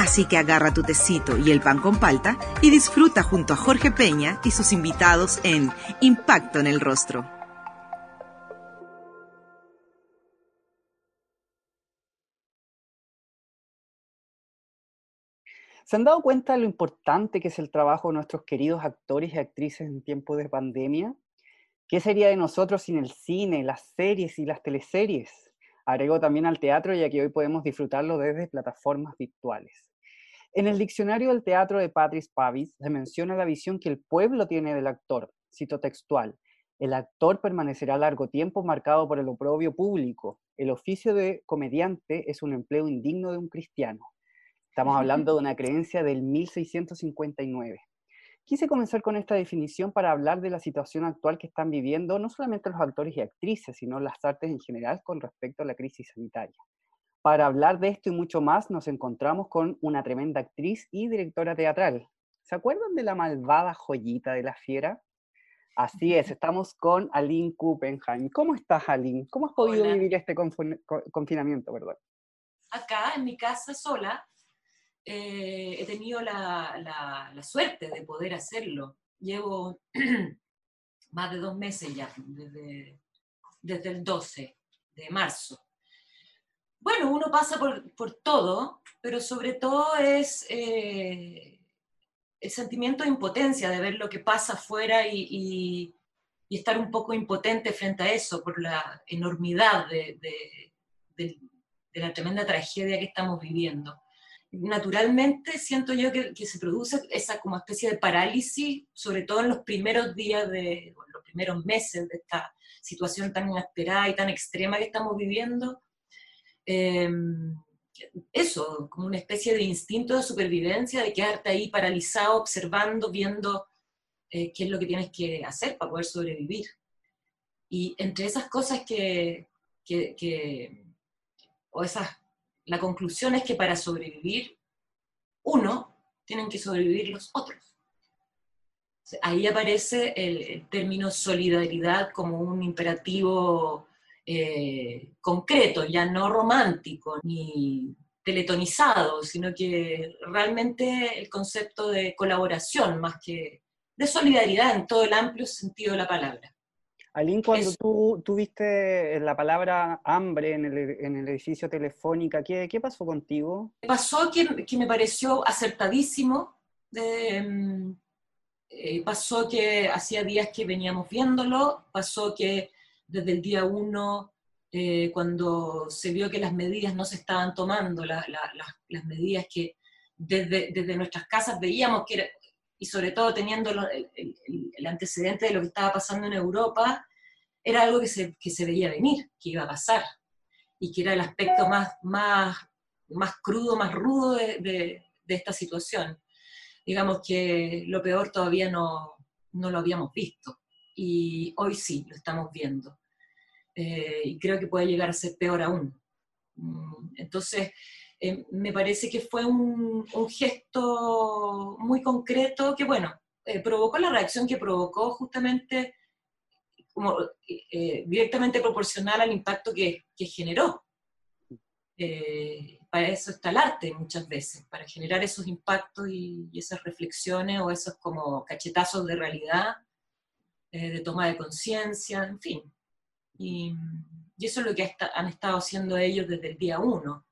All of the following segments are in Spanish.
Así que agarra tu tecito y el pan con palta y disfruta junto a Jorge Peña y sus invitados en Impacto en el Rostro. ¿Se han dado cuenta de lo importante que es el trabajo de nuestros queridos actores y actrices en tiempos de pandemia? ¿Qué sería de nosotros sin el cine, las series y las teleseries? Agrego también al teatro, ya que hoy podemos disfrutarlo desde plataformas virtuales. En el diccionario del teatro de Patrice Pavis se menciona la visión que el pueblo tiene del actor. Cito textual. El actor permanecerá largo tiempo marcado por el oprobio público. El oficio de comediante es un empleo indigno de un cristiano. Estamos hablando de una creencia del 1659. Quise comenzar con esta definición para hablar de la situación actual que están viviendo no solamente los actores y actrices, sino las artes en general con respecto a la crisis sanitaria. Para hablar de esto y mucho más, nos encontramos con una tremenda actriz y directora teatral. ¿Se acuerdan de la malvada joyita de la fiera? Así es, estamos con Aline Kuppenheim. ¿Cómo estás, Aline? ¿Cómo has podido vivir este confinamiento, perdón? Acá, en mi casa, sola, eh, he tenido la, suerte de poder hacerlo. Llevo más de dos meses ya, desde, desde el 12 de marzo. Bueno, uno pasa por, todo, pero sobre todo es eh, el sentimiento de impotencia de ver lo que pasa afuera y, estar un poco impotente frente a eso, por la enormidad de la tremenda tragedia que estamos viviendo naturalmente siento yo que, se produce esa como especie de parálisis, sobre todo en los primeros días, de, los primeros meses de esta situación tan inesperada y tan extrema que estamos viviendo. Em, eso, como una especie de instinto de supervivencia, de quedarte ahí paralizado, observando, viendo eh, qué es lo que tienes que hacer para poder sobrevivir. Y entre esas cosas que o esas la conclusión es que para sobrevivir uno, tienen que sobrevivir los otros. Ahí aparece el, término solidaridad como un imperativo eh, concreto, ya no romántico ni teletonizado, sino que realmente el concepto de colaboración más que de solidaridad en todo el amplio sentido de la palabra. Aline, cuando tú tuviste la palabra hambre en el, edificio Telefónica, ¿qué, ¿qué, pasó contigo? Pasó que, que me pareció acertadísimo. Mm, eh, pasó que hacía días que veníamos viéndolo, pasó que desde el día uno, eh, cuando se vio que las medidas no se estaban tomando, las medidas que desde, nuestras casas veíamos que era, y sobre todo teniendo el, antecedente de lo que estaba pasando en Europa, era algo que se, veía venir, que iba a pasar, y que era el aspecto más, crudo, más rudo de, esta situación. Digamos que lo peor todavía no, lo habíamos visto, y hoy sí, lo estamos viendo. Eh, y creo que puede llegar a ser peor aún. Mm, entonces, eh, me parece que fue un, gesto muy concreto que, bueno, eh, provocó la reacción que provocó justamente como eh, directamente proporcional al impacto que, generó. para eso está el arte muchas veces, para generar esos impactos y, esas reflexiones o esos como cachetazos de realidad, de toma de conciencia, en fin. Y, eso es lo que han estado haciendo ellos desde el día uno.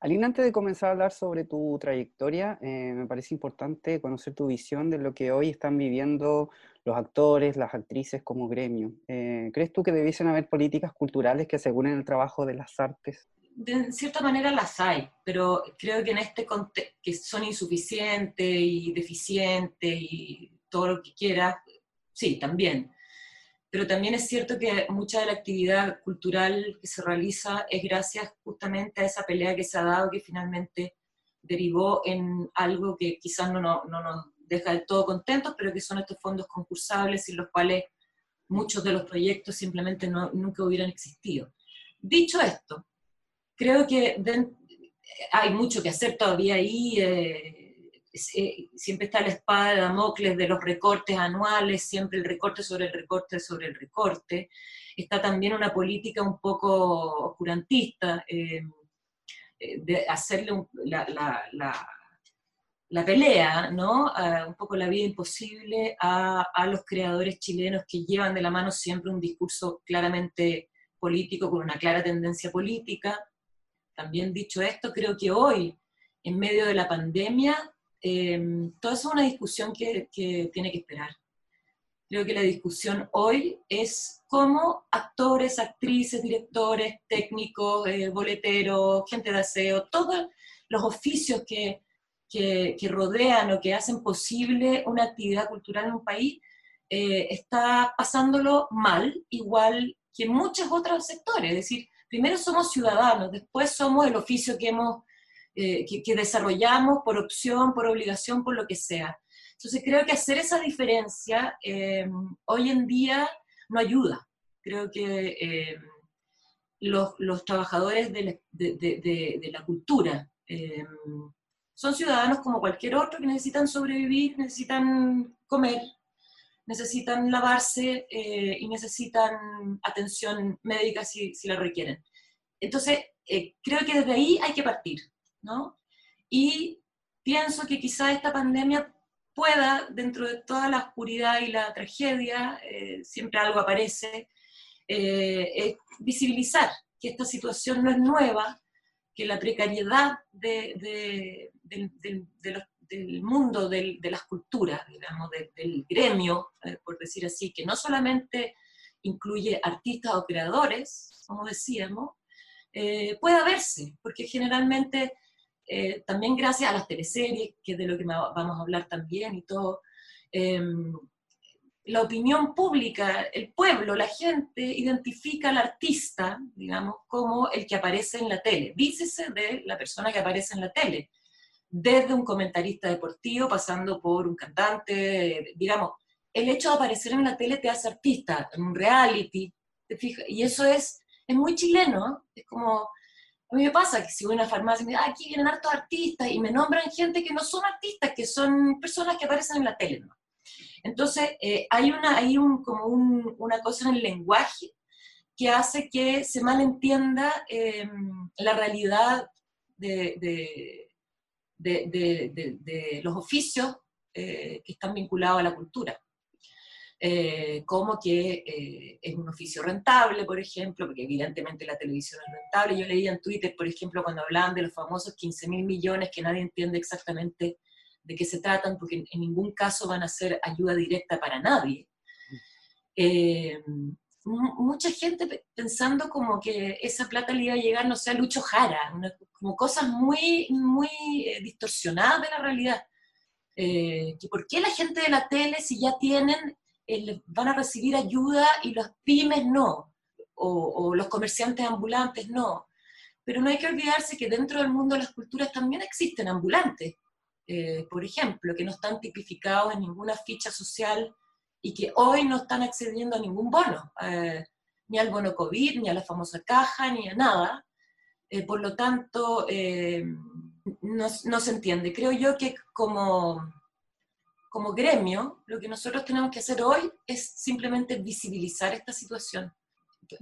Alina, antes de comenzar a hablar sobre tu trayectoria, eh, me parece importante conocer tu visión de lo que hoy están viviendo los actores, las actrices como gremio. Eh, ¿Crees tú que debiesen haber políticas culturales que aseguren el trabajo de las artes? De cierta manera las hay, pero creo que en este contexto, que son insuficientes y deficientes y todo lo que quieras, sí, también pero también es cierto que mucha de la actividad cultural que se realiza es gracias justamente a esa pelea que se ha dado, que finalmente derivó en algo que quizás no, no, nos deja del todo contentos, pero que son estos fondos concursables sin los cuales muchos de los proyectos simplemente no, nunca hubieran existido. Dicho esto, creo que hay mucho que hacer todavía ahí. Eh, eh, siempre está la espada de Damocles de los recortes anuales, siempre el recorte sobre el recorte sobre el recorte. Está también una política un poco oscurantista, eh, de hacerle la, la, pelea, ¿no? un poco la vida imposible a, a los creadores chilenos que llevan de la mano siempre un discurso claramente político, con una clara tendencia política. También dicho esto, creo que hoy, en medio de la pandemia, eh, toda eso es una discusión que, tiene que esperar. Creo que la discusión hoy es cómo actores, actrices, directores, técnicos, eh, boleteros, gente de aseo, todos los oficios que, rodean o que hacen posible una actividad cultural en un país, eh, está pasándolo mal, igual que muchos otros sectores. Es decir, primero somos ciudadanos, después somos el oficio que hemos eh, que, desarrollamos por opción, por obligación, por lo que sea. Entonces creo que hacer esa diferencia eh, hoy en día no ayuda. Creo que eh, los, trabajadores de la, cultura son ciudadanos como cualquier otro que necesitan sobrevivir, necesitan comer, necesitan lavarse y necesitan atención médica si la requieren. Entonces, creo que desde ahí hay que partir. ¿No? Y pienso que quizá esta pandemia pueda, dentro de toda la oscuridad y la tragedia, eh, siempre algo aparece, eh, visibilizar que esta situación no es nueva, que la precariedad de, del mundo de las culturas, digamos, del gremio, eh, por decir así, que no solamente incluye artistas o creadores, como decíamos, pueda verse, porque generalmente eh, también gracias a las teleseries, que es de lo que vamos a hablar también y todo, em, la opinión pública, el pueblo, la gente identifica al artista, digamos, como el que aparece en la tele. Dícese de la persona que aparece en la tele, desde un comentarista deportivo, pasando por un cantante, digamos, el hecho de aparecer en la tele te hace artista, en un reality, ¿te fijas? Y eso es, es muy chileno, es como a mí me pasa que si voy a una farmacia y me dicen, ah, aquí vienen hartos artistas, y me nombran gente que no son artistas, que son personas que aparecen en la tele. Entonces, eh, hay, una, hay un, como una cosa en el lenguaje que hace que se malentienda em, la realidad de, de, los oficios eh, que están vinculados a la cultura. Eh, como que eh, es un oficio rentable, por ejemplo, porque evidentemente la televisión es rentable. Yo leía en Twitter, por ejemplo, cuando hablaban de los famosos 15 mil millones que nadie entiende exactamente de qué se tratan, porque en, ningún caso van a ser ayuda directa para nadie. Eh, mucha gente pensando como que esa plata le iba a llegar, no sé, a Lucho Jara, como cosas muy, muy distorsionadas de la realidad. ¿Por qué la gente de la tele, si ya tienen van a recibir ayuda y los pymes no, o, los comerciantes ambulantes no. Pero no hay que olvidarse que dentro del mundo de las culturas también existen ambulantes, eh, por ejemplo, que no están tipificados en ninguna ficha social y que hoy no están accediendo a ningún bono, eh, ni al bono COVID, ni a la famosa caja, ni a nada. Eh, por lo tanto, no, no, se entiende. Creo yo que como, como gremio, lo que nosotros tenemos que hacer hoy es simplemente visibilizar esta situación,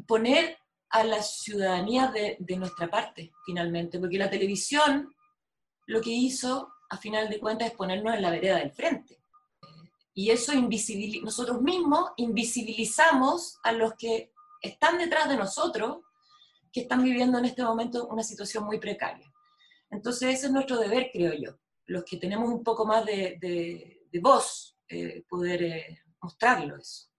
poner a la ciudadanía de, nuestra parte, finalmente, porque la televisión lo que hizo, a final de cuentas, es ponernos en la vereda del frente. Y eso nosotros mismos invisibilizamos a los que están detrás de nosotros, que están viviendo en este momento una situación muy precaria. Entonces ese es nuestro deber, creo yo, los que tenemos un poco más de de voz eh, poder eh, mostrarlo eso.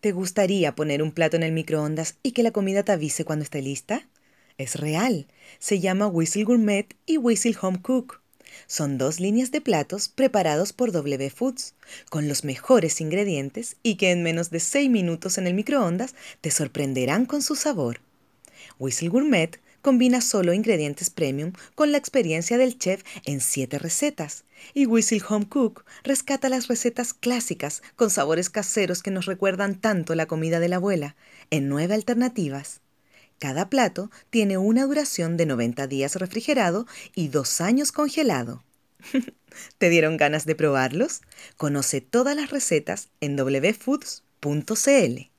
¿Te gustaría poner un plato en el microondas y que la comida te avise cuando esté lista? Es real. Se llama Whistle Gourmet y Whistle Home Cook. Son dos líneas de platos preparados por W Foods, con los mejores ingredientes y que en menos de 6 minutos en el microondas te sorprenderán con su sabor. Whistle Gourmet combina solo ingredientes premium con la experiencia del chef en siete recetas. Y Whistle Home Cook rescata las recetas clásicas con sabores caseros que nos recuerdan tanto la comida de la abuela, en nueve alternativas. Cada plato tiene una duración de 90 días refrigerado y dos años congelado. ¿Te dieron ganas de probarlos? Conoce todas las recetas en wfoods.cl.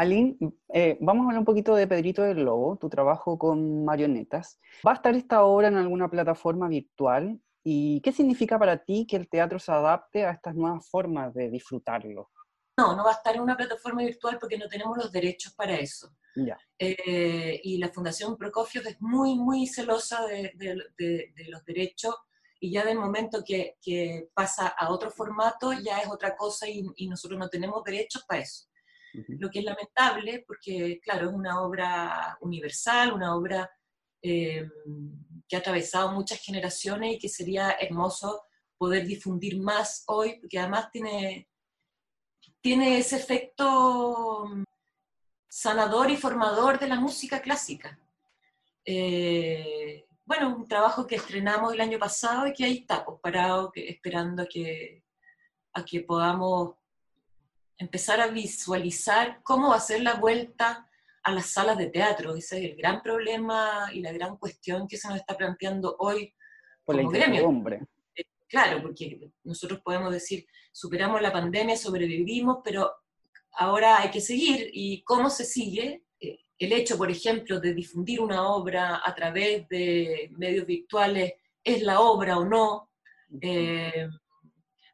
Aline, eh, vamos a hablar un poquito de Pedrito del Lobo, tu trabajo con marionetas. ¿Va a estar esta obra en alguna plataforma virtual? ¿Y qué significa para ti que el teatro se adapte a estas nuevas formas de disfrutarlo? No, no va a estar en una plataforma virtual porque no tenemos los derechos para eso. Eh, y la Fundación Prokofiev es muy, muy celosa de, los derechos y ya del momento que, pasa a otro formato ya es otra cosa y, nosotros no tenemos derechos para eso. Lo que es lamentable porque, claro, es una obra universal, una obra eh, que ha atravesado muchas generaciones y que sería hermoso poder difundir más hoy, porque además tiene tiene ese efecto mm, sanador y formador de la música clásica. Eh, bueno, un trabajo que estrenamos el año pasado y que ahí está, pues, parado, esperando a que, a que podamos empezar a visualizar cómo va a ser la vuelta a las salas de teatro. Ese es el gran problema y la gran cuestión que se nos está planteando hoy Por como gremio. Claro, porque nosotros podemos decir, superamos la pandemia, sobrevivimos, pero ahora hay que seguir. ¿Y cómo se sigue? Eh, el hecho, por ejemplo, de difundir una obra a través de medios virtuales, ¿es la obra o no? Eh,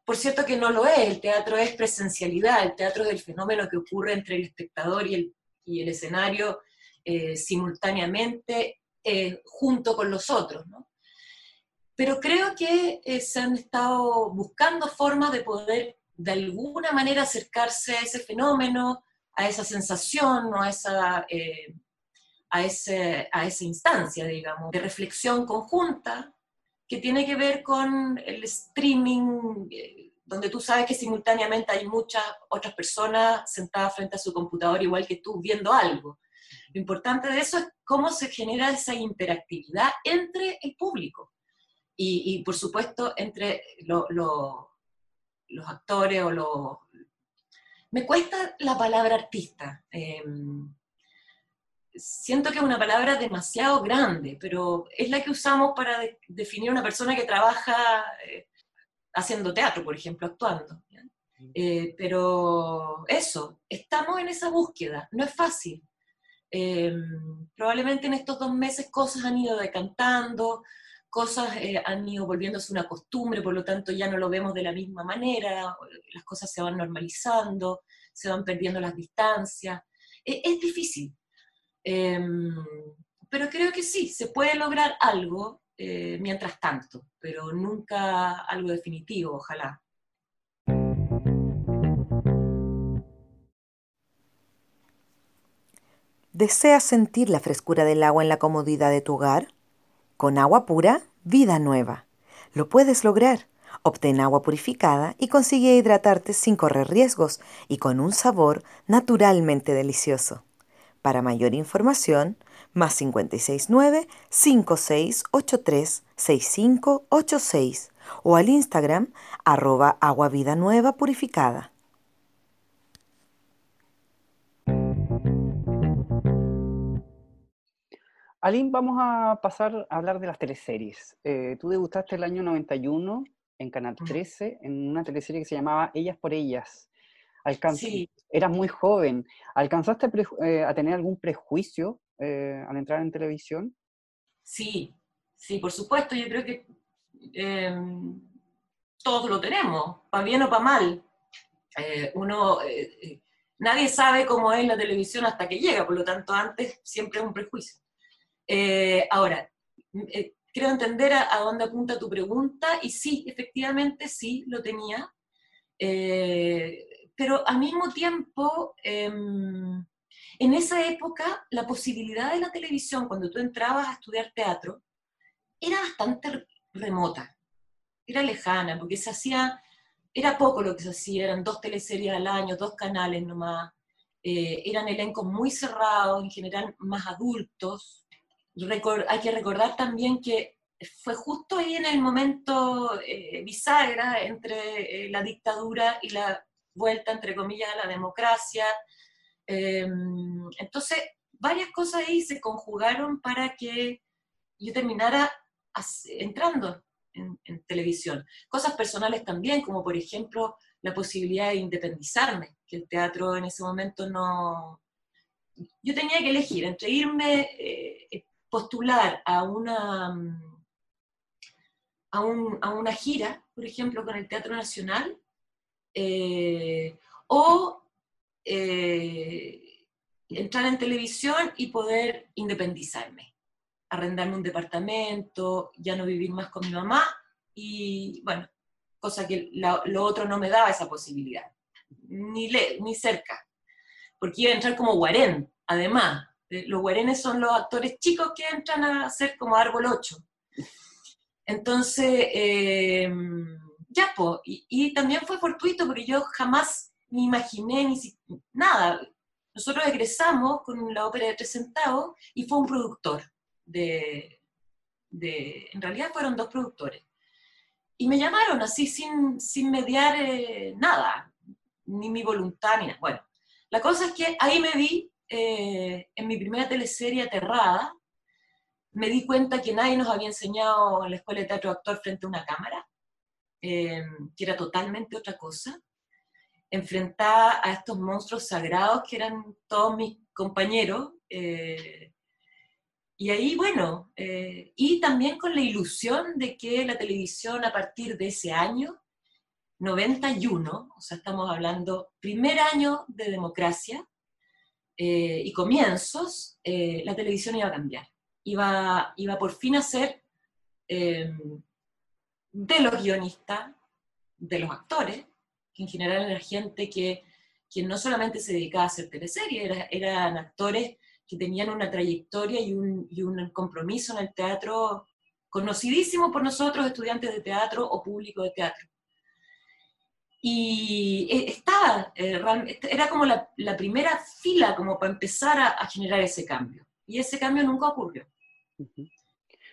por cierto que no lo es, el teatro es presencialidad, el teatro es el fenómeno que ocurre entre el espectador y el, y el escenario eh, simultáneamente junto con los otros. ¿no? pero creo que eh, se han estado buscando formas de poder de alguna manera acercarse a ese fenómeno, a esa sensación o a esa, eh, a, ese, a esa instancia, digamos, de reflexión conjunta que tiene que ver con el streaming, eh, donde tú sabes que simultáneamente hay muchas otras personas sentadas frente a su computador igual que tú viendo algo. Lo importante de eso es cómo se genera esa interactividad entre el público y, por supuesto entre los actores o los... Me cuesta la palabra artista. Em, siento que es una palabra demasiado grande, pero es la que usamos para definir una persona que trabaja eh, haciendo teatro, por ejemplo, actuando. Eh, pero eso, estamos en esa búsqueda, no es fácil. Em, probablemente en estos dos meses cosas han ido decantando, cosas eh, han ido volviéndose una costumbre, por lo tanto ya no lo vemos de la misma manera, las cosas se van normalizando, se van perdiendo las distancias. E, es difícil, em, pero creo que sí, se puede lograr algo eh, mientras tanto, pero nunca algo definitivo, ojalá. ¿Deseas sentir la frescura del agua en la comodidad de tu hogar? Con agua pura, vida nueva. Lo puedes lograr. Obtén agua purificada y consigue hidratarte sin correr riesgos y con un sabor naturalmente delicioso. Para mayor información, más 569 5683 6586 o al Instagram arroba agua vida nueva purificada. Aline, vamos a pasar a hablar de las teleseries. Eh, tú debutaste el año 91 en Canal 13 en una teleserie que se llamaba Ellas por Ellas. Sí. Eras muy joven. ¿Alcanzaste eh, a tener algún prejuicio eh, al entrar en televisión? Sí, sí, por supuesto. Yo creo que em, todos lo tenemos, para bien o para mal. uno, nadie sabe cómo es la televisión hasta que llega, por lo tanto antes siempre es un prejuicio. Eh, ahora, eh, creo entender a, dónde apunta tu pregunta y sí, efectivamente sí, lo tenía. Eh, pero al mismo tiempo, em, en esa época, la posibilidad de la televisión, cuando tú entrabas a estudiar teatro, era bastante remota, era lejana, porque se hacía era poco lo que se hacía, eran dos teleseries al año, dos canales nomás, eh, eran elencos muy cerrados, en general más adultos. hay que recordar también que fue justo ahí en el momento eh, bisagra entre eh, la dictadura y la vuelta, entre comillas, a la democracia. Em, entonces, varias cosas ahí se conjugaron para que yo terminara entrando en, televisión. Cosas personales también, como por ejemplo la posibilidad de independizarme, que el teatro en ese momento no... Yo tenía que elegir entre irme, eh, postular a una, a, una gira, por ejemplo, con el Teatro Nacional, eh, o eh, entrar en televisión y poder independizarme, arrendarme un departamento, ya no vivir más con mi mamá y bueno, cosa que lo otro no me daba esa posibilidad, ni, le, ni cerca, porque iba a entrar como guarén, además. Eh, los guarenes son los actores chicos que entran a ser como árbol 8. Entonces, eh, ya, pues, y, y, también fue fortuito porque yo jamás me imaginé ni nada. Nosotros egresamos con la ópera de tres centavos y fue un productor de, en realidad fueron dos productores. Y me llamaron así sin, sin mediar eh, nada, ni mi voluntad, ni nada. Bueno, la cosa es que ahí me vi eh, en mi primera teleserie Aterrada, me di cuenta que nadie nos había enseñado en la escuela de teatro actor frente a una cámara, eh, que era totalmente otra cosa enfrentada a estos monstruos sagrados que eran todos mis compañeros. Eh, y ahí, bueno, eh, y también con la ilusión de que la televisión a partir de ese año, 91, o sea, estamos hablando primer año de democracia eh, y comienzos, la televisión iba a cambiar. Iba, iba por fin a ser de los guionistas, de los actores, que en general era gente que, no solamente se dedicaba a hacer teleseries, eran actores que tenían una trayectoria y un, compromiso en el teatro conocidísimo por nosotros, estudiantes de teatro o público de teatro. Y eh, estaba, eh, era como la, primera fila como para empezar a, generar ese cambio. Y ese cambio nunca ocurrió.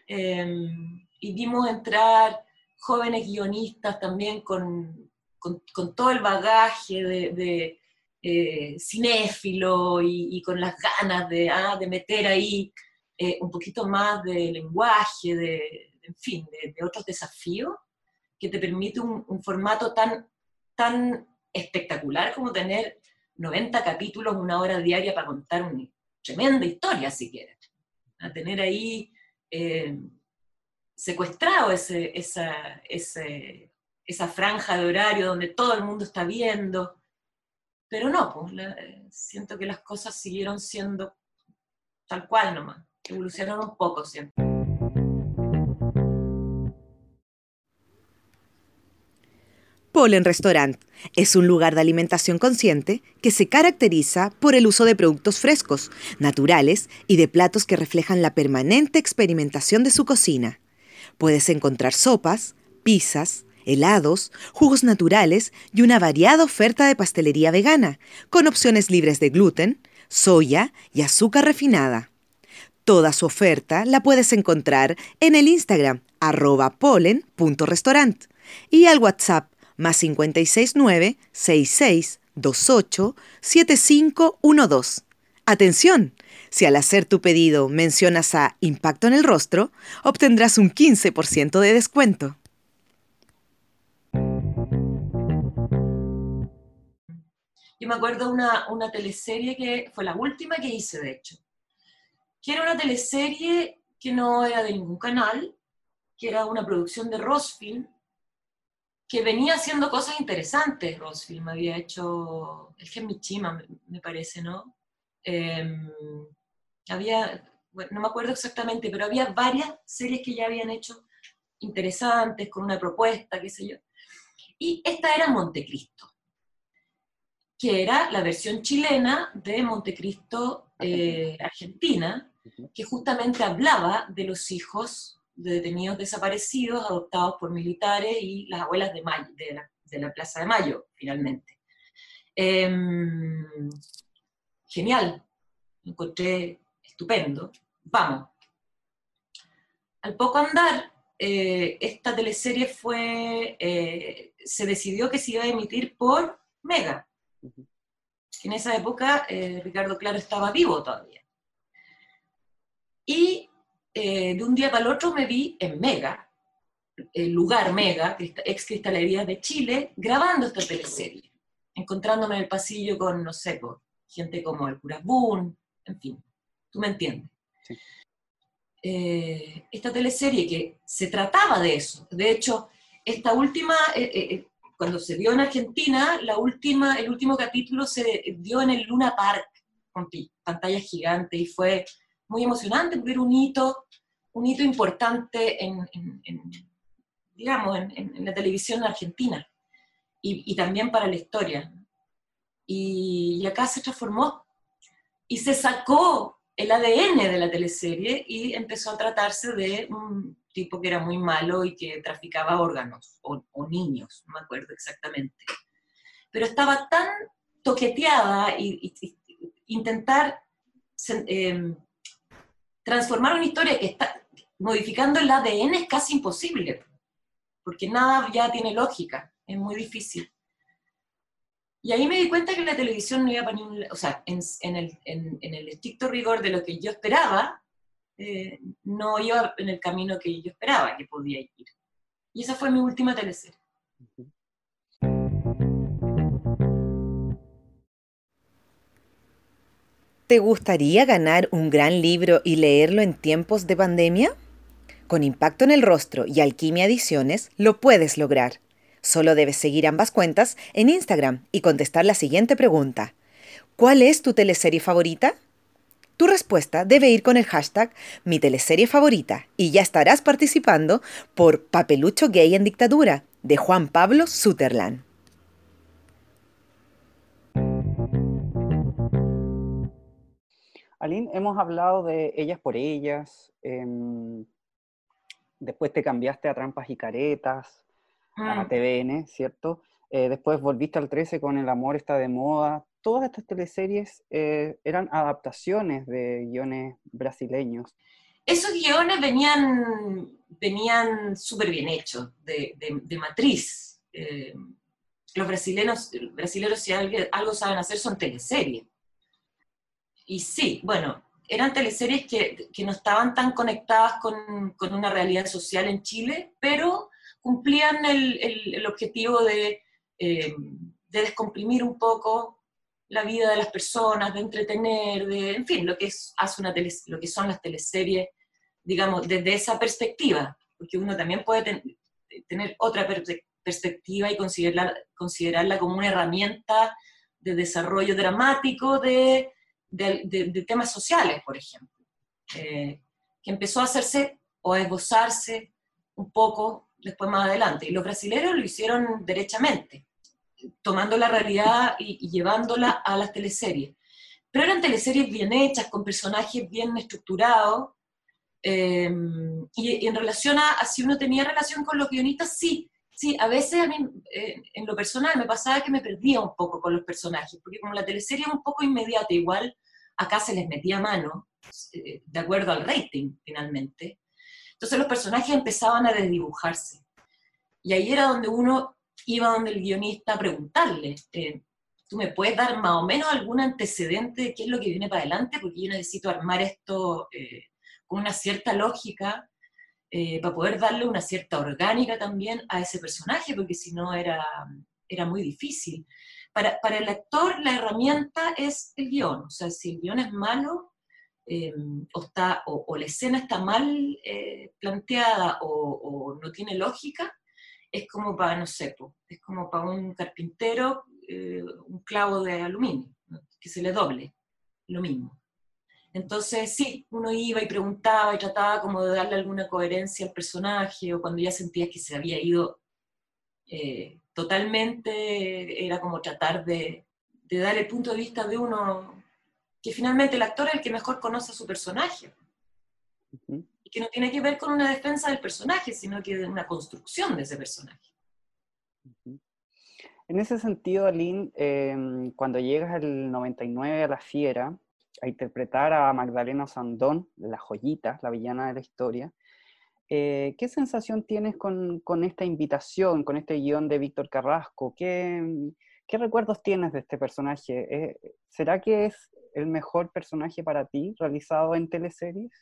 Em, y vimos entrar jóvenes guionistas también con, con, todo el bagaje de, eh, cinéfilo y, con las ganas de, ah, de meter ahí eh, un poquito más de lenguaje, de, en fin, de, otros desafíos, que te permite un, formato tan, tan espectacular como tener 90 capítulos, una hora diaria para contar una tremenda historia, si quieres. A tener ahí eh, secuestrado ese, esa, esa franja de horario donde todo el mundo está viendo. Pero no, pues, siento que las cosas siguieron siendo tal cual nomás, evolucionaron un poco siempre. Polen Restaurant es un lugar de alimentación consciente que se caracteriza por el uso de productos frescos, naturales y de platos que reflejan la permanente experimentación de su cocina. Puedes encontrar sopas, pizzas, helados, jugos naturales y una variada oferta de pastelería vegana, con opciones libres de gluten, soya y azúcar refinada. Toda su oferta la puedes encontrar en el Instagram arroba polen.restaurant y al WhatsApp más 569 6628 7512. Atención, si al hacer tu pedido mencionas a Impacto en el Rostro, obtendrás un 15% de descuento. Yo me acuerdo una, una teleserie que fue la última que hice, de hecho, que era una teleserie que no era de ningún canal, que era una producción de Rosfilm, que venía haciendo cosas interesantes. Rosfilm había hecho El Gen Michima, me, parece, ¿no? Em, había, no me acuerdo exactamente, pero había varias series que ya habían hecho interesantes, con una propuesta, qué sé yo. Y esta era Montecristo que era la versión chilena de Montecristo, eh, Argentina, que justamente hablaba de los hijos de detenidos desaparecidos adoptados por militares y las abuelas de, de la Plaza de Mayo, finalmente. Em, genial, encontré estupendo, vamos. Al poco andar, eh, esta teleserie fue, eh, se decidió que se iba a emitir por Mega. En esa época eh, Ricardo Claro estaba vivo todavía. Y de un día para el otro me vi en Mega, el lugar Mega, ex Cristalería de Chile, grabando esta teleserie, encontrándome en el pasillo con, no sé, gente como el Cura Boone, en fin, tú me entiendes. Eh, esta teleserie que se trataba de eso. De hecho, esta última, eh, eh, cuando se dio en Argentina, la última, el último capítulo se dio en el Luna Park, con pantalla gigante, y fue muy emocionante era un hito, un hito importante en, digamos, en, la televisión argentina, y, también para la historia. Y, y acá se transformó, y se sacó el ADN de la teleserie y empezó a tratarse de un tipo que era muy malo y que traficaba órganos, o, niños, no me acuerdo exactamente. Pero estaba tan toqueteada y, intentar em, transformar una historia que está modificando el ADN es casi imposible, porque nada ya tiene lógica, es muy difícil. Y ahí me di cuenta que la televisión no iba para ningún o sea, en, el, en, el, estricto rigor de lo que yo esperaba, eh, no iba en el camino que yo esperaba que podía ir. Y esa fue mi última teleserie. ¿Te gustaría ganar un gran libro y leerlo en tiempos de pandemia? Con Impacto en el Rostro y Alquimia Ediciones lo puedes lograr. Solo debes seguir ambas cuentas en Instagram y contestar la siguiente pregunta. ¿Cuál es tu teleserie favorita? Tu respuesta debe ir con el hashtag mi teleserie favorita y ya estarás participando por Papelucho Gay en Dictadura de Juan Pablo Sutherland. Aline, hemos hablado de ellas por ellas, em, después te cambiaste a trampas y caretas, a TVN, ¿cierto? Eh, después volviste al 13 con El amor está de moda. Todas estas teleseries eh, eran adaptaciones de guiones brasileños. Esos guiones venían, venían súper bien hechos, de, de, matriz. Eh, los brasileños, brasileños si algo, algo, saben hacer, son teleseries. Y sí, bueno, eran teleseries que, que no estaban tan conectadas con, con, una realidad social en Chile, pero cumplían el, el, objetivo de, eh, de, descomprimir un poco la vida de las personas, de entretener, de, en fin, lo que, es, hace una lo que son las teleseries, digamos, desde esa perspectiva, porque uno también puede tener otra perspectiva y considerarla, considerarla como una herramienta de desarrollo dramático de, de, temas sociales, por ejemplo, eh, que empezó a hacerse o a esbozarse un poco después más adelante. Y los brasileños lo hicieron derechamente, tomando la realidad y, llevándola a las teleseries. Pero eran teleseries bien hechas, con personajes bien estructurados. Em, y, en relación a, si uno tenía relación con los guionistas, sí, sí, a veces a mí, eh, en lo personal, me pasaba que me perdía un poco con los personajes, porque como la teleserie es un poco inmediata, igual acá se les metía mano, eh, de acuerdo al rating, finalmente. Entonces los personajes empezaban a desdibujarse. Y ahí era donde uno iba donde el guionista a preguntarle, eh, ¿tú me puedes dar más o menos algún antecedente de qué es lo que viene para adelante? Porque yo necesito armar esto eh, con una cierta lógica eh, para poder darle una cierta orgánica también a ese personaje, porque si no era, era muy difícil. Para, para, el actor la herramienta es el guion, o sea, si el guion es malo, Em, o, está, o, la escena está mal eh, planteada o, no tiene lógica, es como para, no sé, es como para un carpintero eh, un clavo de aluminio, que se le doble, lo mismo. Entonces, sí, uno iba y preguntaba y trataba como de darle alguna coherencia al personaje, o cuando ya sentías que se había ido eh, totalmente, era como tratar de, de dar el punto de vista de uno que finalmente el actor es el que mejor conoce a su personaje. Y que no tiene que ver con una defensa del personaje, sino que de una construcción de ese personaje. En ese sentido, Aline, em, cuando llegas al 99 a La Fiera, a interpretar a Magdalena Sandón, la joyita, la villana de la historia, eh, ¿qué sensación tienes con, esta invitación, con este guion de Víctor Carrasco? ¿Qué, ¿Qué, recuerdos tienes de este personaje? Eh, ¿Será que es el mejor personaje para ti realizado en teleseries?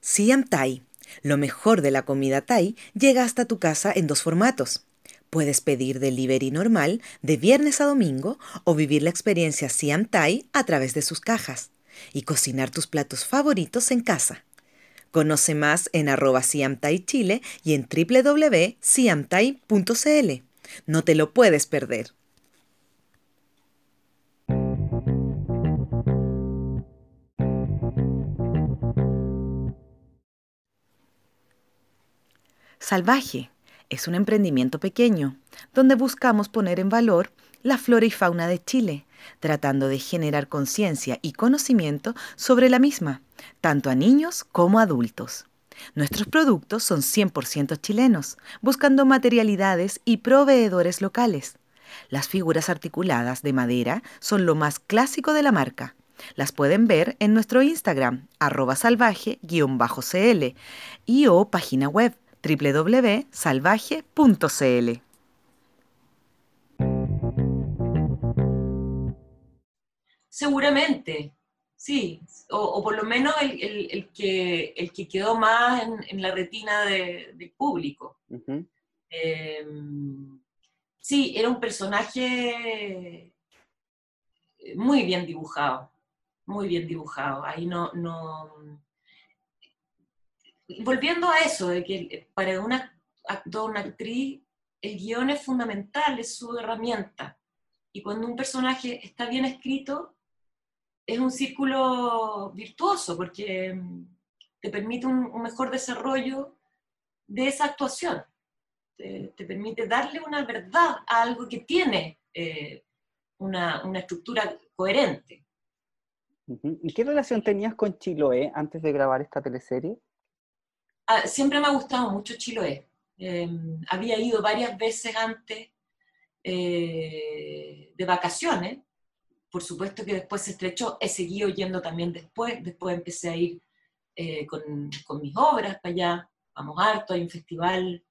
Siam Thai, lo mejor de la comida Thai, llega hasta tu casa en dos formatos. Puedes pedir delivery normal de viernes a domingo o vivir la experiencia Siam Thai a través de sus cajas y cocinar tus platos favoritos en casa. Conoce más en arroba Chile y en www.siamthai.cl. No te lo puedes perder. Salvaje es un emprendimiento pequeño donde buscamos poner en valor la flora y fauna de Chile, tratando de generar conciencia y conocimiento sobre la misma, tanto a niños como a adultos. Nuestros productos son 100% chilenos, buscando materialidades y proveedores locales. Las figuras articuladas de madera son lo más clásico de la marca. Las pueden ver en nuestro Instagram, arroba salvaje-cl y o página web www.salvaje.cl. Seguramente, sí, o, por lo menos el, que, el que quedó más en, la retina del público. Em, sí, era un personaje muy bien dibujado, muy bien dibujado. Ahí no, no, volviendo a eso, de que para un actor, una actriz, el guion es fundamental, es su herramienta. Y cuando un personaje está bien escrito, es un círculo virtuoso, porque mm, te permite un, mejor desarrollo de esa actuación. Te, permite darle una verdad a algo que tiene eh, una, estructura coherente. ¿Y qué relación tenías con Chiloé antes de grabar esta teleserie? Ah, siempre me ha gustado mucho Chiloé. Em, había ido varias veces antes eh, de vacaciones. Por supuesto que después se estrechó. He seguido yendo también después. Después empecé a ir eh, con, con, mis obras para allá. Vamos harto. Hay un festival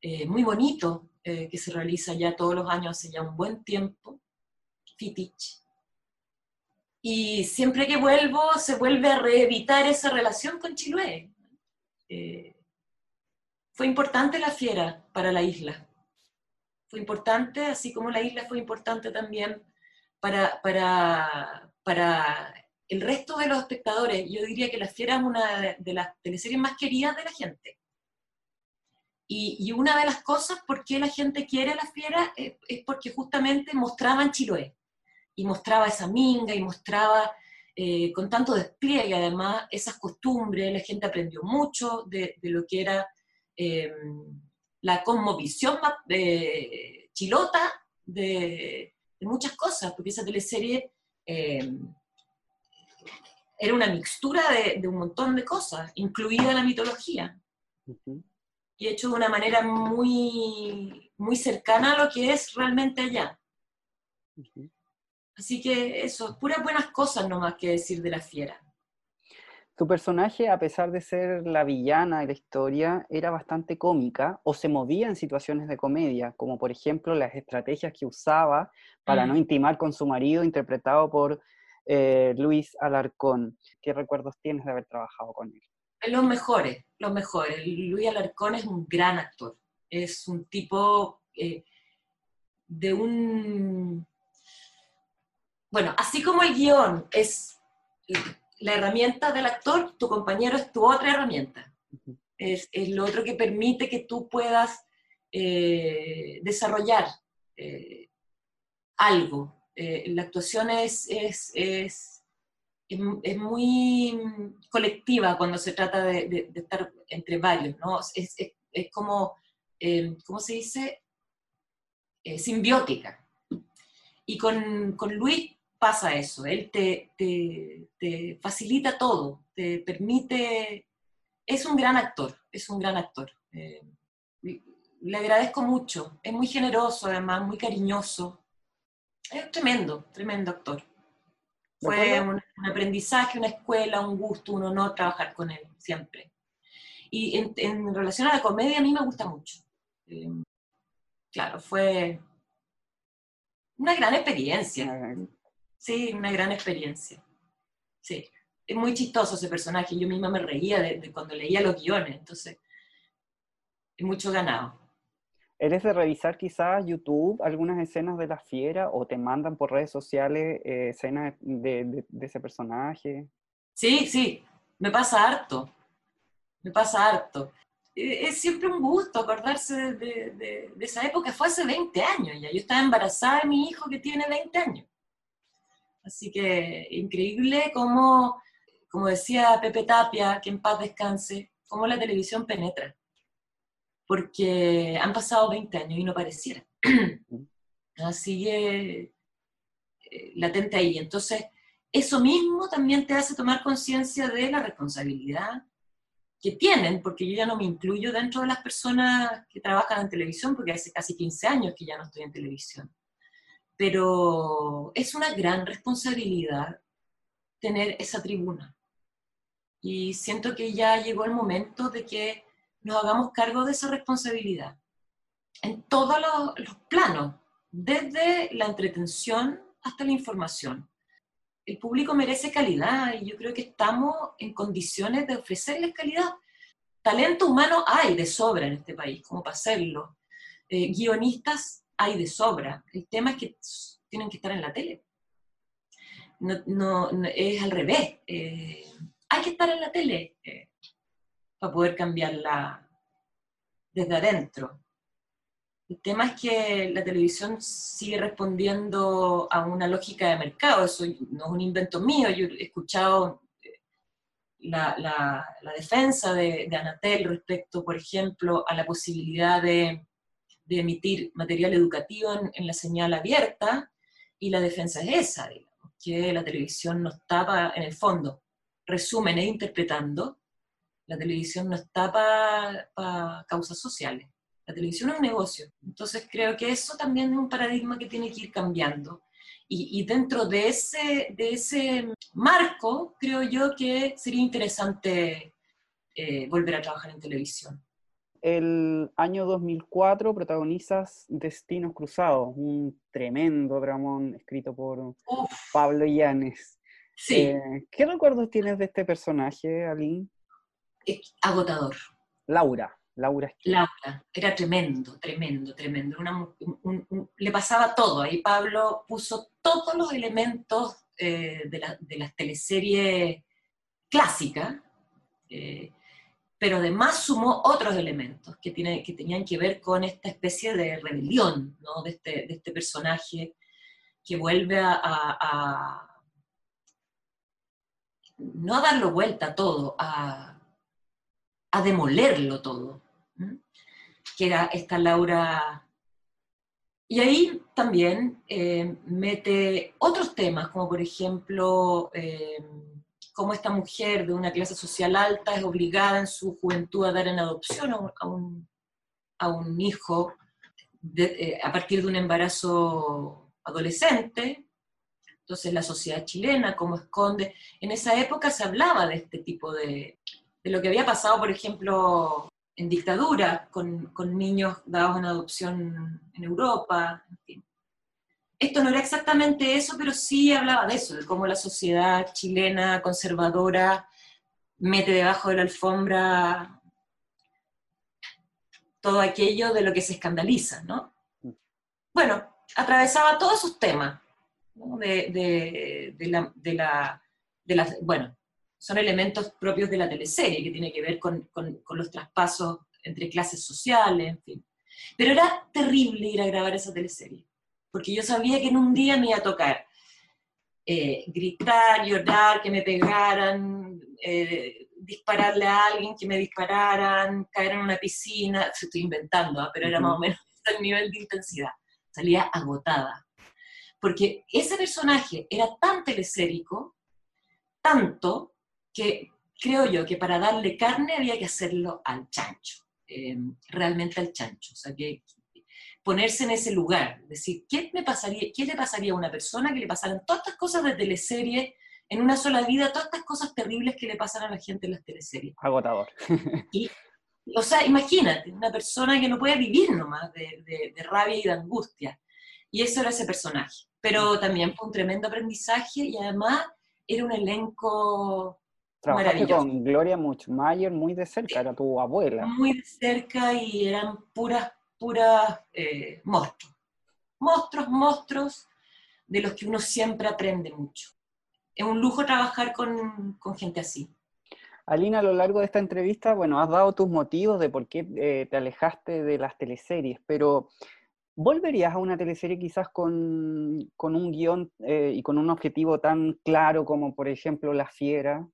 eh, muy bonito que se realiza ya todos los años hace ya un buen tiempo. Fitich. Y siempre que vuelvo, se vuelve a reevitar esa relación con Chiloé eh, fue importante la fiera para la isla. Fue importante, así como la isla fue importante también para, para, para el resto de los espectadores. Yo diría que la fiera es una de las teleseries más queridas de la gente. Y, una de las cosas por qué la gente quiere la fiera es, es porque justamente mostraban Chiloé. Y mostraba esa minga y mostraba eh, con tanto despliegue, además, esas costumbres, la gente aprendió mucho de, lo que era eh, la cosmovisión eh, chilota de, muchas cosas, porque esa teleserie era una mixtura de, un montón de cosas, incluida la mitología, y hecho de una manera muy, muy cercana a lo que es realmente allá. Así que eso, puras buenas cosas nomás que decir de la fiera. Tu personaje, a pesar de ser la villana de la historia, era bastante cómica o se movía en situaciones de comedia, como por ejemplo las estrategias que usaba para no intimar con su marido, interpretado por eh, Luis Alarcón. ¿Qué recuerdos tienes de haber trabajado con él? Los mejores, los mejores. Luis Alarcón es un gran actor. Es un tipo eh, de un bueno, así como el guion es la herramienta del actor, tu compañero es tu otra herramienta. Es, lo otro que permite que tú puedas eh, desarrollar eh, algo. Eh, la actuación es, es, es, es, muy colectiva cuando se trata de, estar entre varios, ¿no? Es, como, ¿cómo se dice? simbiótica. Y con, con Luis pasa eso, él te, te, facilita todo, te permite, es un gran actor, es un gran actor. Eh, le agradezco mucho. Es muy generoso, además, muy cariñoso. Es tremendo, tremendo actor. Fue un, aprendizaje, una escuela, un gusto, un honor trabajar con él, siempre. Y en, relación a la comedia, a mí me gusta mucho. Eh, claro, fue una gran experiencia. Sí, una gran experiencia. Sí, es muy chistoso ese personaje. Yo misma me reía de cuando leía los guiones, entonces, es mucho ganado. ¿Eres de revisar quizás YouTube algunas escenas de la fiera o te mandan por redes sociales eh, escenas de, ese personaje? Sí, sí, me pasa harto, me pasa harto. E, es siempre un gusto acordarse de, esa época, fue hace 20 años ya, yo estaba embarazada de mi hijo que tiene 20 años. Así que increíble cómo, como decía Pepe Tapia, que en paz descanse, cómo la televisión penetra porque han pasado 20 años y no pareciera. Sigue eh, latente ahí. Entonces, eso mismo también te hace tomar conciencia de la responsabilidad que tienen, porque yo ya no me incluyo dentro de las personas que trabajan en televisión, porque hace casi 15 años que ya no estoy en televisión. Pero es una gran responsabilidad tener esa tribuna. Y siento que ya llegó el momento de que nos hagamos cargo de esa responsabilidad en todos los, planos, desde la entretención hasta la información. El público merece calidad y yo creo que estamos en condiciones de ofrecerles calidad. Talento humano hay de sobra en este país, como para hacerlo. Eh, guionistas hay de sobra. El tema es que tienen que estar en la tele. No, es al revés. Eh, hay que estar en la tele. Eh, para poder cambiarla desde adentro. El tema es que la televisión sigue respondiendo a una lógica de mercado, eso no es un invento mío, yo he escuchado eh, la, defensa de, Anatel respecto, por ejemplo, a la posibilidad de, emitir material educativo en, en, la señal abierta, y la defensa es esa, digamos, que la televisión no estaba, en el fondo, resumen e interpretando, la televisión no está para causas sociales. La televisión es un negocio. Entonces creo que eso también es un paradigma que tiene que ir cambiando. Y, dentro de ese, de ese marco, creo yo que sería interesante eh, volver a trabajar en televisión. El año 2004 protagonizas Destinos Cruzados, un tremendo dramón escrito por Pablo Llanes. Sí. Eh, ¿Qué recuerdos tienes de este personaje, Aline? agotador. Laura, Laura. Laura, era tremendo, tremendo, tremendo. le pasaba todo. Ahí Pablo puso todos los elementos eh, de, las teleseries clásicas, eh, pero además sumó otros elementos que, tiene, que tenían que ver con esta especie de rebelión ¿no? de, este, este personaje que vuelve a, no a darlo vuelta todo, a, a demolerlo todo, que era esta Laura. Y ahí también eh, mete otros temas, como por ejemplo, eh, cómo esta mujer de una clase social alta es obligada en su juventud a dar en adopción a un, hijo eh, a partir de un embarazo adolescente. Entonces la sociedad chilena, cómo esconde, en esa época se hablaba de este tipo de, de lo que había pasado, por ejemplo, en dictadura, con, niños dados en adopción en Europa, Esto no era exactamente eso, pero sí hablaba de eso, de cómo la sociedad chilena conservadora mete debajo de la alfombra todo aquello de lo que se escandaliza, ¿no? Bueno, atravesaba todos esos temas, de, la, de, la, de la, bueno, son elementos propios de la teleserie, que tiene que ver con, los traspasos entre clases sociales, en fin. Pero era terrible ir a grabar esa teleserie, porque yo sabía que en un día me iba a tocar eh, gritar, llorar, que me pegaran, eh, dispararle a alguien, que me dispararan, caer en una piscina, estoy inventando, ¿ah? pero era más o menos el nivel de intensidad. Salía agotada. Porque ese personaje era tan telesérico, tanto, que creo yo que para darle carne había que hacerlo al chancho. eh, realmente al chancho. O sea, que ponerse en ese lugar, decir, ¿qué, me pasaría, ¿qué le pasaría a una persona que le pasaran todas estas cosas de teleserie en una sola vida, todas estas cosas terribles que le pasan a la gente en las teleseries? Agotador. Y, o sea, imagínate, una persona que no puede vivir nomás de, de, rabia y de angustia. Y eso era ese personaje. Pero también fue un tremendo aprendizaje y además era un elenco Trabajaste con Gloria Muchmayer muy de cerca, era tu abuela. Muy de cerca y eran puras, puras eh, monstruos. Monstruos, monstruos de los que uno siempre aprende mucho. Es un lujo trabajar con, con gente así. Alina, a lo largo de esta entrevista, bueno, has dado tus motivos de por qué eh, te alejaste de las teleseries, pero ¿volverías a una teleserie quizás con, con un guion eh, y con un objetivo tan claro como, por ejemplo, La Fiera?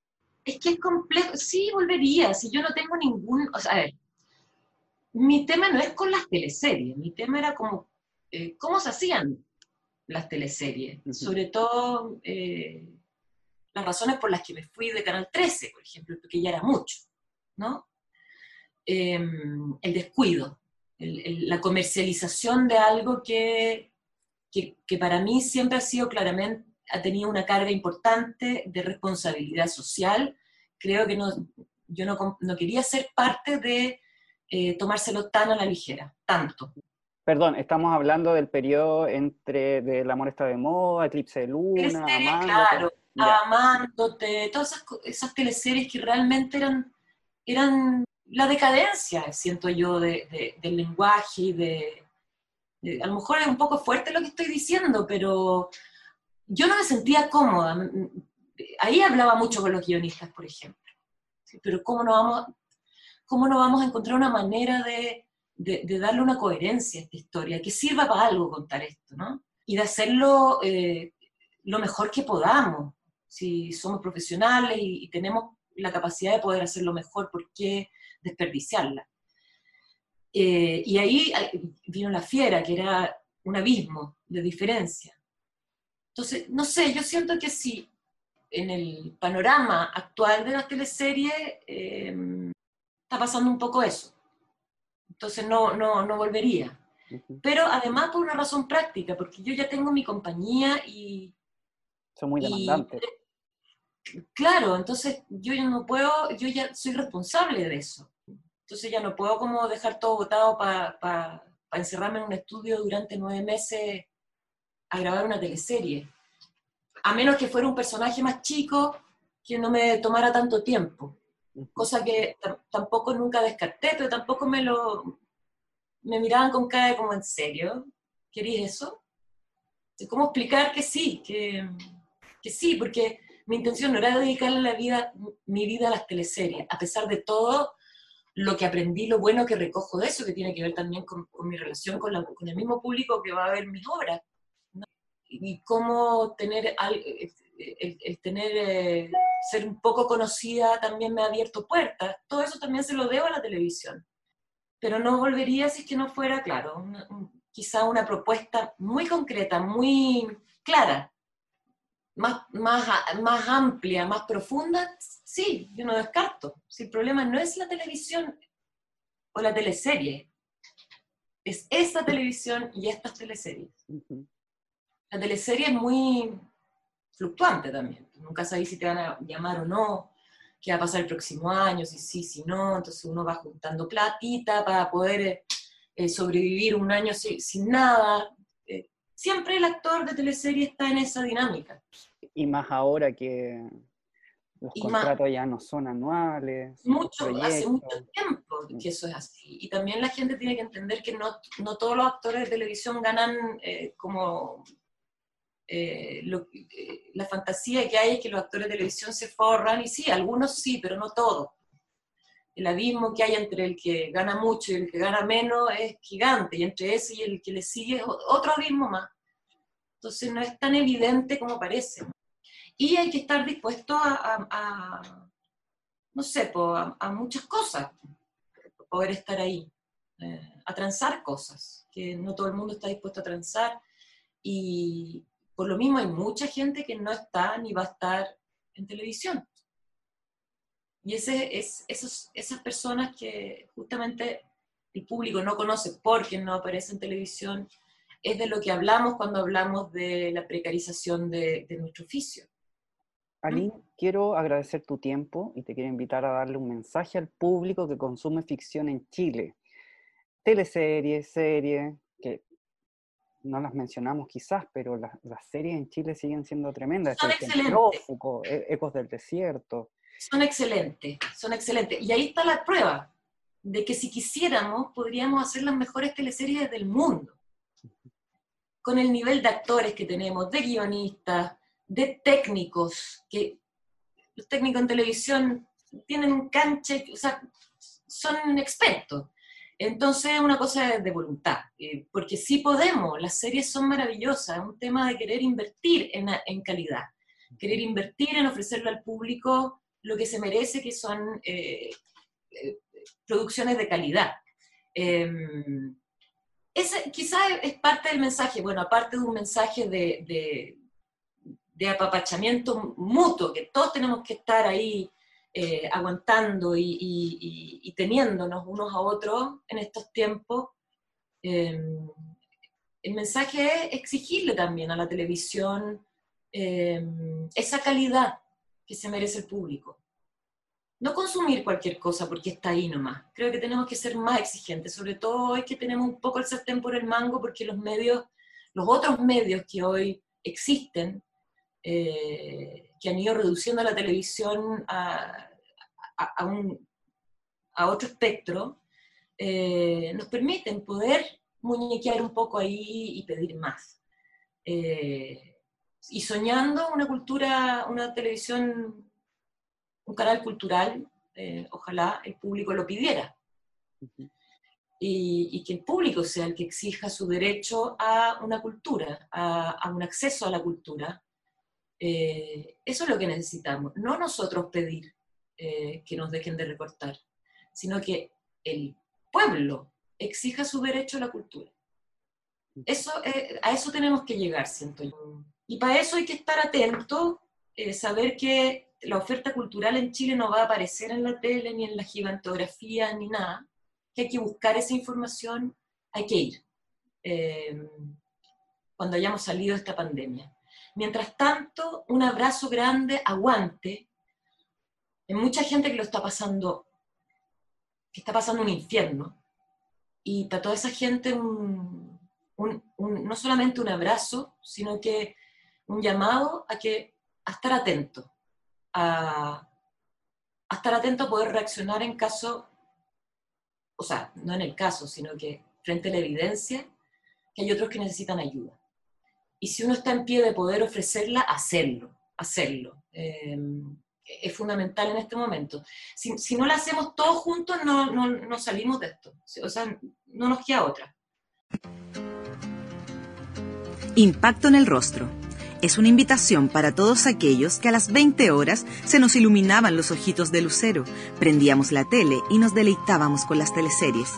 Es que es complejo, sí, volvería, si yo no tengo ningún, o sea, a ver, mi tema no es con las teleseries, mi tema era como, eh, cómo se hacían las teleseries, sobre todo las razones por las que me fui de Canal 13, por ejemplo, porque ya era mucho, ¿no? Em, el descuido, la comercialización de algo que, que, para mí siempre ha sido claramente, ha tenido una carga importante de responsabilidad social. Creo que no, yo no, no quería ser parte de eh, tomárselo tan a la ligera, tanto. Perdón, estamos hablando del periodo entre de La amor está de moda, Eclipse de Luna, Claro, Amándote, todas esas, esas, teleseries que realmente eran, eran la decadencia, siento yo, de, del lenguaje y de, A lo mejor es un poco fuerte lo que estoy diciendo, pero yo no me sentía cómoda. Ahí hablaba mucho con los guionistas, por ejemplo. Pero ¿cómo no, vamos, ¿cómo no vamos a encontrar una manera de, de, darle una coherencia a esta historia, que sirva para algo contar esto, ¿no? Y de hacerlo eh, lo mejor que podamos si somos profesionales y, tenemos la capacidad de poder hacerlo mejor, ¿por qué desperdiciarla? Eh, y ahí vino la fiera, que era un abismo de diferencia. Entonces, no sé, yo siento que si en el panorama actual de la teleserie em, está pasando un poco eso. Entonces no, no, no volvería. Pero además por una razón práctica, porque yo ya tengo mi compañía y... Son muy demandantes. Claro, entonces yo ya no puedo, yo ya soy responsable de eso. Entonces ya no puedo como dejar todo votado para encerrarme en un estudio durante nueve meses a grabar una teleserie. A menos que fuera un personaje más chico que no me tomara tanto tiempo. Cosa que tampoco nunca descarté, pero tampoco me lo... Me miraban con cara de como, ¿en serio? ¿Querías eso? ¿Cómo explicar que sí? Que, que sí, porque mi intención no era dedicarle la vida, mi vida a las teleseries, a pesar de todo lo que aprendí, lo bueno que recojo de eso, que tiene que ver también con, mi relación con, con, el mismo público que va a ver mis obras. Y cómo tener, el, tener, eh, ser un poco conocida también me ha abierto puertas. Todo eso también se lo debo a la televisión. Pero no volvería si es que no fuera, claro, quizá una propuesta muy concreta, muy clara, más, más, más amplia, más profunda, sí, yo no descarto. Si el problema no es la televisión o la teleserie, es esta televisión y estas teleseries. La teleserie es muy fluctuante también. Nunca sabes si te van a llamar o no, qué va a pasar el próximo año, si sí, si no. Entonces uno va juntando platita para poder eh, sobrevivir un año sin nada siempre el actor de teleserie está en esa dinámica. Y más ahora que los contratos ya no son anuales. Mucho, hace mucho tiempo que eso es así. Y también la gente tiene que entender que no, no todos los actores de televisión ganan eh, como... Eh, eh, la fantasía que hay es que los actores de televisión se forran, y sí, algunos sí, pero no todos el abismo que hay entre el que gana mucho y el que gana menos es gigante, y entre ese y el que le sigue otro abismo más. Entonces no es tan evidente como parece. Y hay que estar dispuesto a, no sé, a, muchas cosas, poder estar ahí, eh, a transar cosas, que no todo el mundo está dispuesto a transar, y por lo mismo hay mucha gente que no está ni va a estar en televisión Y ese, es, esos, esas personas que justamente el público no conoce porque no aparece en televisión, es de lo que hablamos cuando hablamos de la precarización de, nuestro oficio. Aline, quiero agradecer tu tiempo y te quiero invitar a darle un mensaje al público que consume ficción en Chile. Teleseries, series, que no las mencionamos quizás, pero las, series en Chile siguen siendo tremendas. Son excelentes. E, Ecos del Desierto. Son excelentes, son excelentes. Y ahí está la prueba de que si quisiéramos, podríamos hacer las mejores teleseries del mundo. Con el nivel de actores que tenemos, de guionistas, de técnicos, que los técnicos en televisión tienen un canche, o sea, son expertos. Entonces es una cosa de, voluntad, eh, porque sí podemos, las series son maravillosas, es un tema de querer invertir en, calidad, querer invertir en ofrecerle al público lo que se merece, que son eh, eh, producciones de calidad. Em, ese quizás es parte del mensaje, bueno, aparte de un mensaje de, de, apapachamiento mutuo, que todos tenemos que estar ahí eh, aguantando y, teniéndonos unos a otros en estos tiempos, em, el mensaje es exigirle también a la televisión em, esa calidad que se merece el público no consumir cualquier cosa porque está ahí nomás. Creo que tenemos que ser más exigentes, sobre todo hoy que tenemos un poco el sartén por el mango porque los medios, los otros medios que hoy existen, eh, que han ido reduciendo la televisión a, a, otro espectro, eh, nos permiten poder muñequear un poco ahí y pedir más. Eh, y soñando una cultura, una televisión un canal cultural, eh, ojalá el público lo pidiera. y, que el público sea el que exija su derecho a una cultura, a, un acceso a la cultura. Eh, eso es lo que necesitamos, no nosotros pedir eh, que nos dejen de recortar, sino que el pueblo exija su derecho a la cultura. Eso, a eso tenemos que llegar, siento yo. Y para eso hay que estar atento, saber que la oferta cultural en Chile no va a aparecer en la tele, ni en la gigantografía, ni nada, que hay que buscar esa información, hay que ir, eh, cuando hayamos salido de esta pandemia. Mientras tanto, un abrazo grande, aguante. Hay mucha gente que lo está pasando, que está pasando un infierno. Y para toda esa gente, no solamente un abrazo, sino que un llamado a que a estar atento, a, estar atento a poder reaccionar en caso, o sea, no en el caso, sino que frente a la evidencia, que hay otros que necesitan ayuda. Y si uno está en pie de poder ofrecerla, hacerlo, hacerlo. Eh, es fundamental en este momento. Si, no la hacemos todos juntos, no, no, no salimos de esto. O sea, no nos queda otra. Impacto en el rostro es una invitación para todos aquellos que a las 20 horas se nos iluminaban los ojitos de lucero, prendíamos la tele y nos deleitábamos con las teleseries.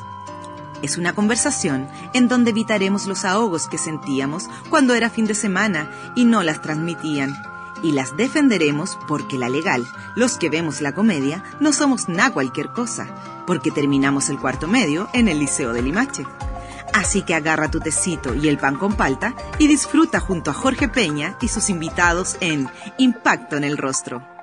Es una conversación en donde evitaremos los ahogos que sentíamos cuando era fin de semana y no las transmitían. Y las defenderemos porque la legal, los que vemos la comedia, no somos nada cualquier cosa, porque terminamos el cuarto medio en el Liceo de Limache. Así que agarra tu tecito y el pan con palta y disfruta junto a Jorge Peña y sus invitados en Impacto en el Rostro.